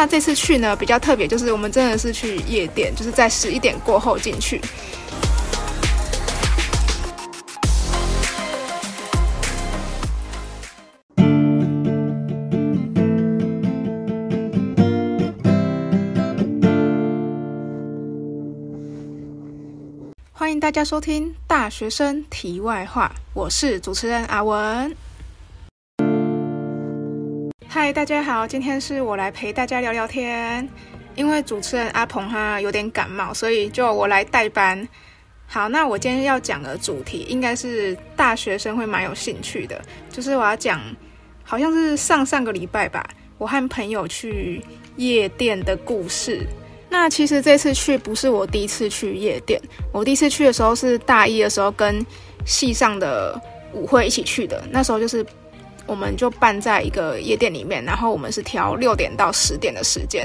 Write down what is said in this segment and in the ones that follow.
那这次去呢比较特别，就是我们真的是去夜店，就是在十一点过后进去。欢迎大家收听《大学生题外话》，我是主持人阿文。嗨，大家好，今天是我来陪大家聊聊天。因为主持人阿鹏他有点感冒，所以就我来代班。好，那我今天要讲的主题应该是大学生会蛮有兴趣的，就是我要讲，好像是上上个礼拜吧，我和朋友去夜店的故事。那其实这次去不是我第一次去夜店，我第一次去的时候是大一的时候跟系上的舞会一起去的。那时候就是我们就办在一个夜店里面，然后我们是挑六点到十点的时间，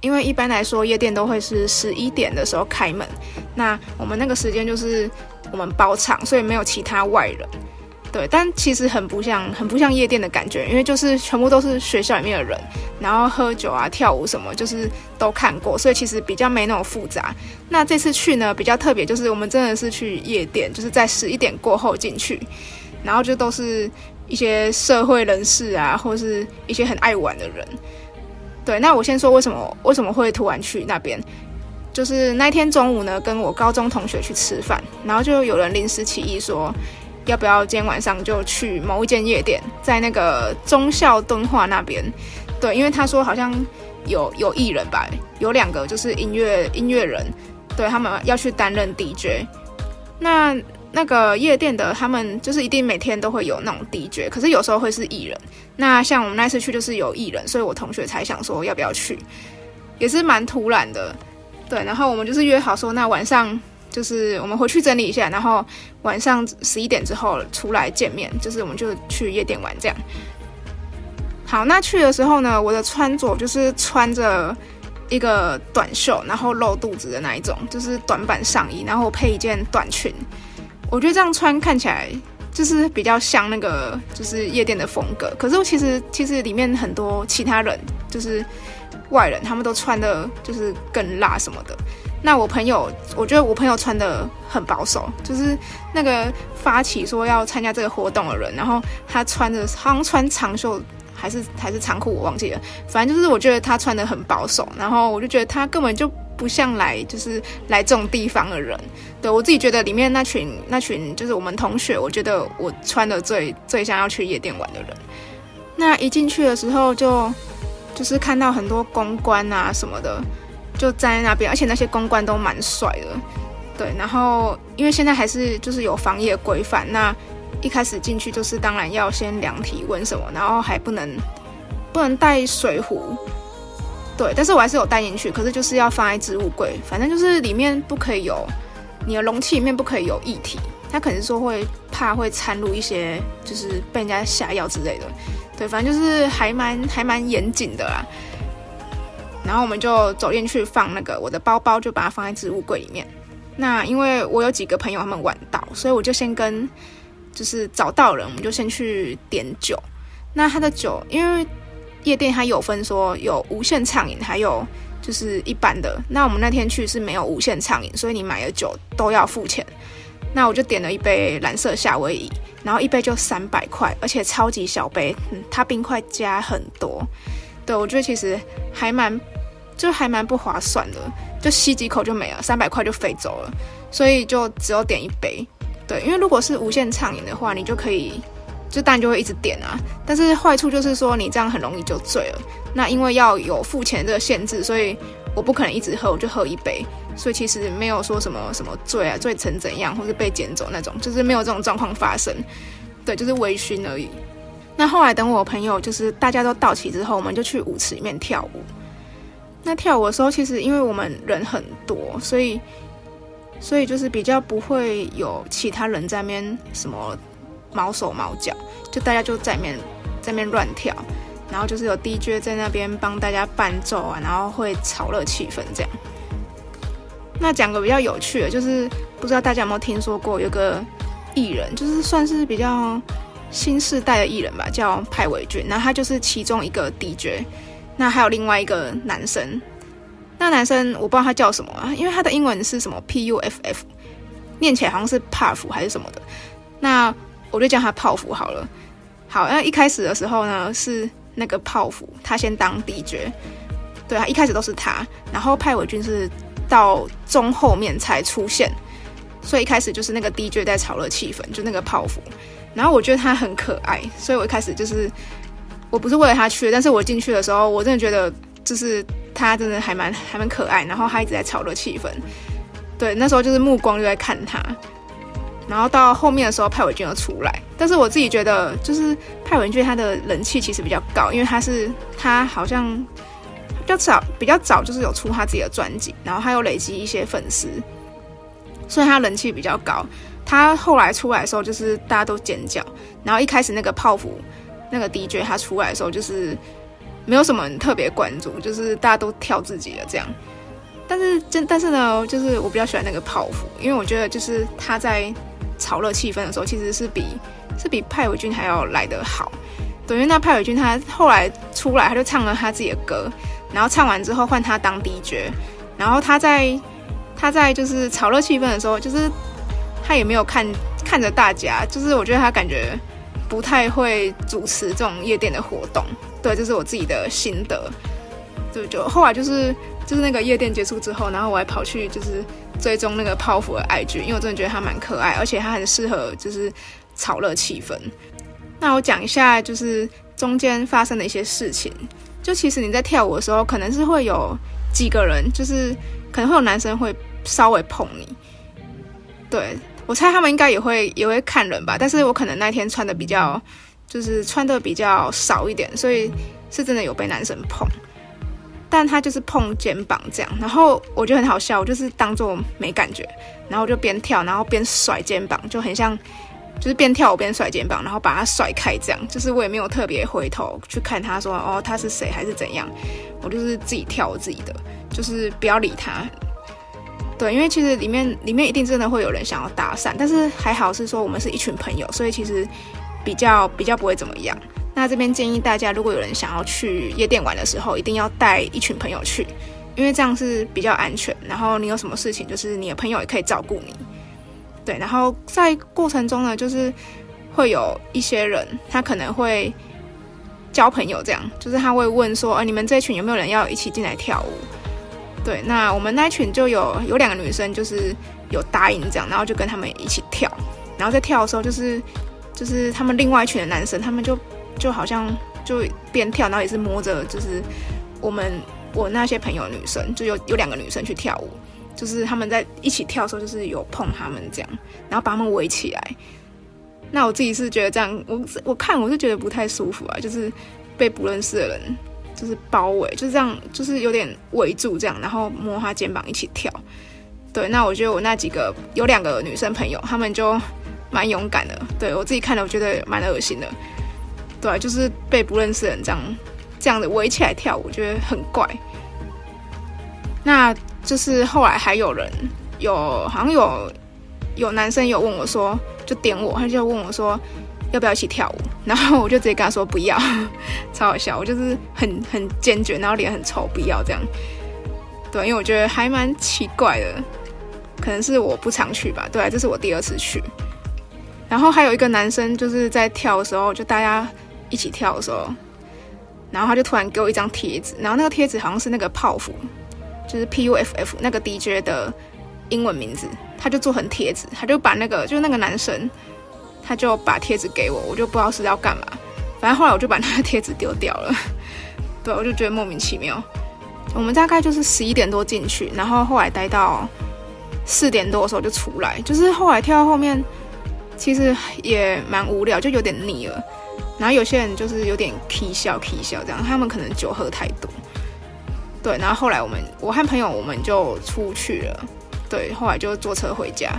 因为一般来说夜店都会是十一点的时候开门。那我们那个时间就是我们包场，所以没有其他外人。对，但其实很不像，很不像夜店的感觉，因为就是全部都是学校里面的人，然后喝酒啊、跳舞什么，就是都看过，所以其实比较没那么复杂。那这次去呢，比较特别，就是我们真的是去夜店，就是在十一点过后进去，然后就都是一些社会人士啊，或是一些很爱玩的人。对，那我先说为什么为什么会突然去那边，就是那天中午呢，跟我高中同学去吃饭，然后就有人临时起意说。要不要今天晚上就去某一间夜店，在那个忠孝敦化那边？对，因为他说好像有有艺人吧，有两个就是音乐音乐人，对他们要去担任 DJ。那那个夜店的他们就是一定每天都会有那种 DJ，可是有时候会是艺人。那像我们那次去就是有艺人，所以我同学才想说要不要去，也是蛮突然的。对，然后我们就是约好说那晚上。就是我们回去整理一下，然后晚上十一点之后出来见面。就是我们就去夜店玩这样。好，那去的时候呢，我的穿着就是穿着一个短袖，然后露肚子的那一种，就是短版上衣，然后配一件短裙。我觉得这样穿看起来就是比较像那个就是夜店的风格。可是其实其实里面很多其他人就是外人，他们都穿的就是更辣什么的。那我朋友，我觉得我朋友穿的很保守，就是那个发起说要参加这个活动的人，然后他穿的好像穿长袖还是还是长裤，我忘记了。反正就是我觉得他穿的很保守，然后我就觉得他根本就不像来就是来这种地方的人。对我自己觉得里面那群那群就是我们同学，我觉得我穿的最最像要去夜店玩的人。那一进去的时候就就是看到很多公关啊什么的。就站在那边，而且那些公关都蛮帅的，对。然后因为现在还是就是有防疫的规范，那一开始进去就是当然要先量体温什么，然后还不能不能带水壶，对。但是我还是有带进去，可是就是要放在置物柜，反正就是里面不可以有你的容器里面不可以有液体，他可能说会怕会掺入一些就是被人家下药之类的，对。反正就是还蛮还蛮严谨的啦。然后我们就走进去放那个我的包包，就把它放在置物柜里面。那因为我有几个朋友他们晚到，所以我就先跟就是找到人，我们就先去点酒。那他的酒，因为夜店它有分说有无限畅饮，还有就是一般的。那我们那天去是没有无限畅饮，所以你买的酒都要付钱。那我就点了一杯蓝色夏威夷，然后一杯就三百块，而且超级小杯，它冰块加很多。对我觉得其实还蛮。就还蛮不划算的，就吸几口就没了，三百块就飞走了，所以就只有点一杯。对，因为如果是无限畅饮的话，你就可以，就蛋就会一直点啊。但是坏处就是说，你这样很容易就醉了。那因为要有付钱这个限制，所以我不可能一直喝，我就喝一杯。所以其实没有说什么什么醉啊，醉成怎样，或是被捡走那种，就是没有这种状况发生。对，就是微醺而已。那后来等我朋友就是大家都到齐之后，我们就去舞池里面跳舞。那跳舞的时候，其实因为我们人很多，所以所以就是比较不会有其他人在面什么毛手毛脚，就大家就在面在面乱跳，然后就是有 DJ 在那边帮大家伴奏啊，然后会炒热气氛这样。那讲个比较有趣的，就是不知道大家有没有听说过有个艺人，就是算是比较新世代的艺人吧，叫派伟俊，那他就是其中一个 DJ。那还有另外一个男生，那男生我不知道他叫什么啊，因为他的英文是什么 P U F F，念起来好像是 Puff 还是什么的。那我就叫他泡芙好了。好，那一开始的时候呢，是那个泡芙他先当 DJ，对啊，一开始都是他，然后派伟军是到中后面才出现，所以一开始就是那个 DJ 在炒热气氛，就那个泡芙。然后我觉得他很可爱，所以我一开始就是我不是为了他去，但是我进去的时候，我真的觉得就是他真的还蛮还蛮可爱，然后他一直在炒热气氛，对，那时候就是目光就在看他。然后到后面的时候，派伟俊又出来，但是我自己觉得，就是派伟俊他的人气其实比较高，因为他是他好像比较早比较早就是有出他自己的专辑，然后他有累积一些粉丝，所以他人气比较高。他后来出来的时候，就是大家都尖叫，然后一开始那个泡芙那个 DJ 他出来的时候，就是没有什么人特别关注，就是大家都跳自己的这样。但是真但是呢，就是我比较喜欢那个泡芙，因为我觉得就是他在。炒热气氛的时候，其实是比是比派伟俊还要来得好。对，因为那派伟俊他后来出来，他就唱了他自己的歌，然后唱完之后换他当 DJ，然后他在他在就是炒热气氛的时候，就是他也没有看看着大家，就是我觉得他感觉不太会主持这种夜店的活动。对，这是我自己的心得。对，就后来就是就是那个夜店结束之后，然后我还跑去就是。追踪那个泡芙的爱剧，因为我真的觉得他蛮可爱，而且他很适合就是炒热气氛。那我讲一下，就是中间发生的一些事情。就其实你在跳舞的时候，可能是会有几个人，就是可能会有男生会稍微碰你。对我猜他们应该也会也会看人吧，但是我可能那天穿的比较就是穿的比较少一点，所以是真的有被男生碰。但他就是碰肩膀这样，然后我觉得很好笑，我就是当做没感觉，然后就边跳，然后边甩肩膀，就很像，就是边跳舞边甩肩膀，然后把他甩开这样，就是我也没有特别回头去看他说哦他是谁还是怎样，我就是自己跳我自己的，就是不要理他。对，因为其实里面里面一定真的会有人想要搭讪，但是还好是说我们是一群朋友，所以其实比较比较不会怎么样。那这边建议大家，如果有人想要去夜店玩的时候，一定要带一群朋友去，因为这样是比较安全。然后你有什么事情，就是你的朋友也可以照顾你。对，然后在过程中呢，就是会有一些人，他可能会交朋友，这样就是他会问说，呃，你们这群有没有人要一起进来跳舞？对，那我们那群就有有两个女生，就是有答应这样，然后就跟他们一起跳。然后在跳的时候，就是就是他们另外一群的男生，他们就。就好像就边跳，然后也是摸着，就是我们我那些朋友女生，就有有两个女生去跳舞，就是他们在一起跳的时候，就是有碰他们这样，然后把他们围起来。那我自己是觉得这样，我我看我是觉得不太舒服啊，就是被不认识的人就是包围，就是这样，就是有点围住这样，然后摸他肩膀一起跳。对，那我觉得我那几个有两个女生朋友，他们就蛮勇敢的。对我自己看了，我觉得蛮恶心的。对，就是被不认识的人这样这样的围起来跳舞，觉得很怪。那就是后来还有人有，好像有有男生有问我说，就点我，他就问我说要不要一起跳舞，然后我就直接跟他说不要，超好笑。我就是很很坚决，然后脸很臭，不要这样。对，因为我觉得还蛮奇怪的，可能是我不常去吧。对，这是我第二次去。然后还有一个男生就是在跳的时候，就大家。一起跳的时候，然后他就突然给我一张贴纸，然后那个贴纸好像是那个泡芙，就是 P U F F 那个 D J 的英文名字，他就做成贴纸，他就把那个就是那个男生，他就把贴纸给我，我就不知道是要干嘛，反正后来我就把那个贴纸丢掉了，对，我就觉得莫名其妙。我们大概就是十一点多进去，然后后来待到四点多的时候就出来，就是后来跳到后面，其实也蛮无聊，就有点腻了。然后有些人就是有点 k 笑 k 笑这样，他们可能酒喝太多。对，然后后来我们我和朋友我们就出去了，对，后来就坐车回家。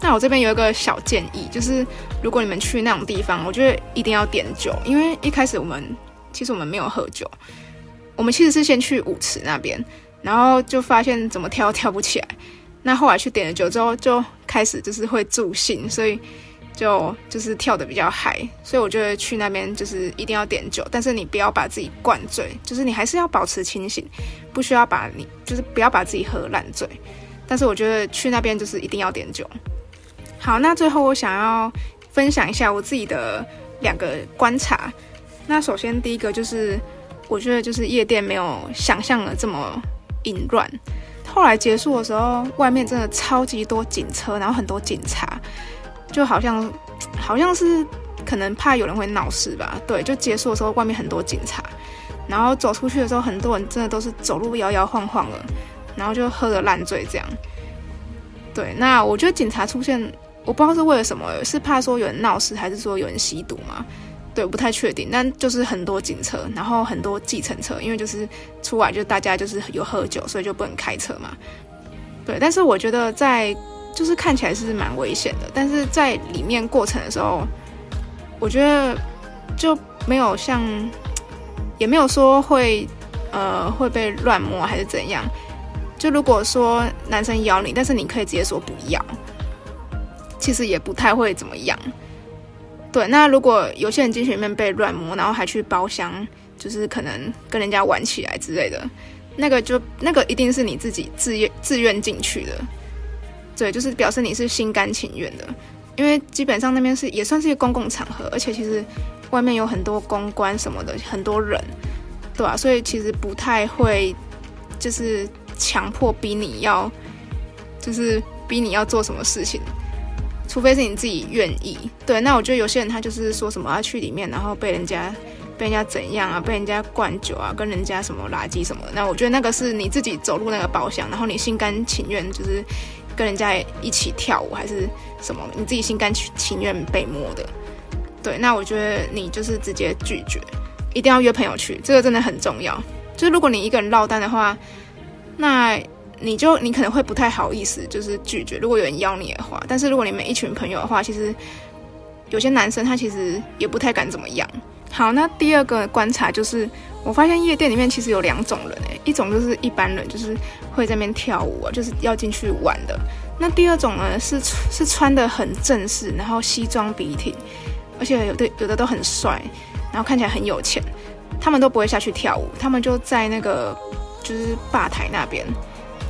那我这边有一个小建议，就是如果你们去那种地方，我觉得一定要点酒，因为一开始我们其实我们没有喝酒，我们其实是先去舞池那边，然后就发现怎么跳跳不起来。那后来去点了酒之后，就开始就是会助兴，所以。就就是跳的比较嗨，所以我觉得去那边就是一定要点酒，但是你不要把自己灌醉，就是你还是要保持清醒，不需要把你就是不要把自己喝烂醉。但是我觉得去那边就是一定要点酒。好，那最后我想要分享一下我自己的两个观察。那首先第一个就是，我觉得就是夜店没有想象的这么淫乱。后来结束的时候，外面真的超级多警车，然后很多警察。就好像，好像是可能怕有人会闹事吧。对，就结束的时候，外面很多警察，然后走出去的时候，很多人真的都是走路摇摇晃晃的，然后就喝得烂醉这样。对，那我觉得警察出现，我不知道是为了什么，是怕说有人闹事，还是说有人吸毒嘛？对，不太确定。但就是很多警车，然后很多计程车，因为就是出来就大家就是有喝酒，所以就不能开车嘛。对，但是我觉得在。就是看起来是蛮危险的，但是在里面过程的时候，我觉得就没有像，也没有说会呃会被乱摸还是怎样。就如果说男生咬你，但是你可以直接说不要，其实也不太会怎么样。对，那如果有些人进去里面被乱摸，然后还去包厢，就是可能跟人家玩起来之类的，那个就那个一定是你自己自愿自愿进去的。对，就是表示你是心甘情愿的，因为基本上那边是也算是一个公共场合，而且其实外面有很多公关什么的，很多人，对吧？所以其实不太会就是强迫逼你要，就是逼你要做什么事情，除非是你自己愿意。对，那我觉得有些人他就是说什么要去里面，然后被人家被人家怎样啊，被人家灌酒啊，跟人家什么垃圾什么，那我觉得那个是你自己走入那个包厢，然后你心甘情愿就是。跟人家一起跳舞还是什么？你自己心甘情情愿被摸的，对，那我觉得你就是直接拒绝，一定要约朋友去，这个真的很重要。就是如果你一个人落单的话，那你就你可能会不太好意思，就是拒绝。如果有人邀你的话，但是如果你们一群朋友的话，其实有些男生他其实也不太敢怎么样。好，那第二个观察就是，我发现夜店里面其实有两种人诶，一种就是一般人，就是会在那边跳舞啊，就是要进去玩的。那第二种呢，是是穿的很正式，然后西装笔挺，而且有的有的都很帅，然后看起来很有钱，他们都不会下去跳舞，他们就在那个就是吧台那边，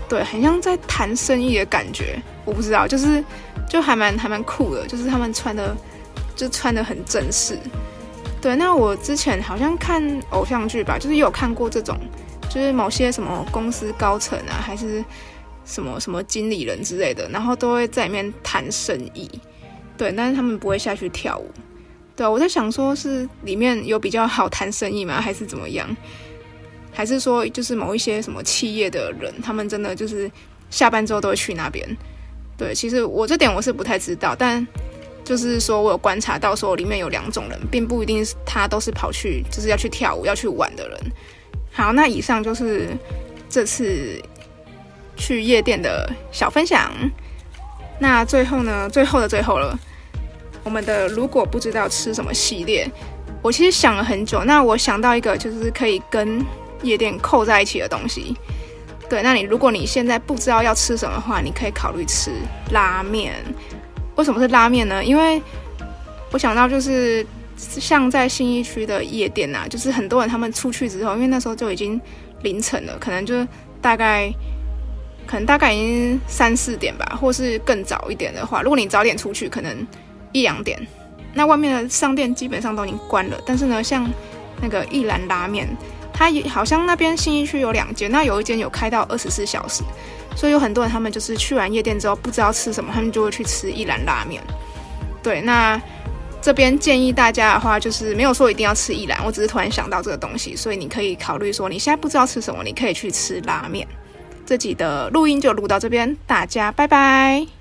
对，很像在谈生意的感觉。我不知道，就是就还蛮还蛮酷的，就是他们穿的就穿的很正式。对，那我之前好像看偶像剧吧，就是有看过这种，就是某些什么公司高层啊，还是什么什么经理人之类的，然后都会在里面谈生意。对，但是他们不会下去跳舞。对，我在想说，是里面有比较好谈生意吗？还是怎么样？还是说，就是某一些什么企业的人，他们真的就是下班之后都会去那边？对，其实我这点我是不太知道，但。就是说，我有观察到，说里面有两种人，并不一定是他都是跑去，就是要去跳舞、要去玩的人。好，那以上就是这次去夜店的小分享。那最后呢，最后的最后了，我们的如果不知道吃什么系列，我其实想了很久。那我想到一个，就是可以跟夜店扣在一起的东西。对，那你如果你现在不知道要吃什么的话，你可以考虑吃拉面。为什么是拉面呢？因为我想到就是像在新一区的夜店呐，就是很多人他们出去之后，因为那时候就已经凌晨了，可能就大概可能大概已经三四点吧，或是更早一点的话，如果你早点出去，可能一两点，那外面的商店基本上都已经关了。但是呢，像那个一兰拉面，它也好像那边新一区有两间，那有一间有开到二十四小时。所以有很多人，他们就是去完夜店之后不知道吃什么，他们就会去吃一兰拉面。对，那这边建议大家的话，就是没有说一定要吃一兰，我只是突然想到这个东西，所以你可以考虑说，你现在不知道吃什么，你可以去吃拉面。这集的录音就录到这边，大家拜拜。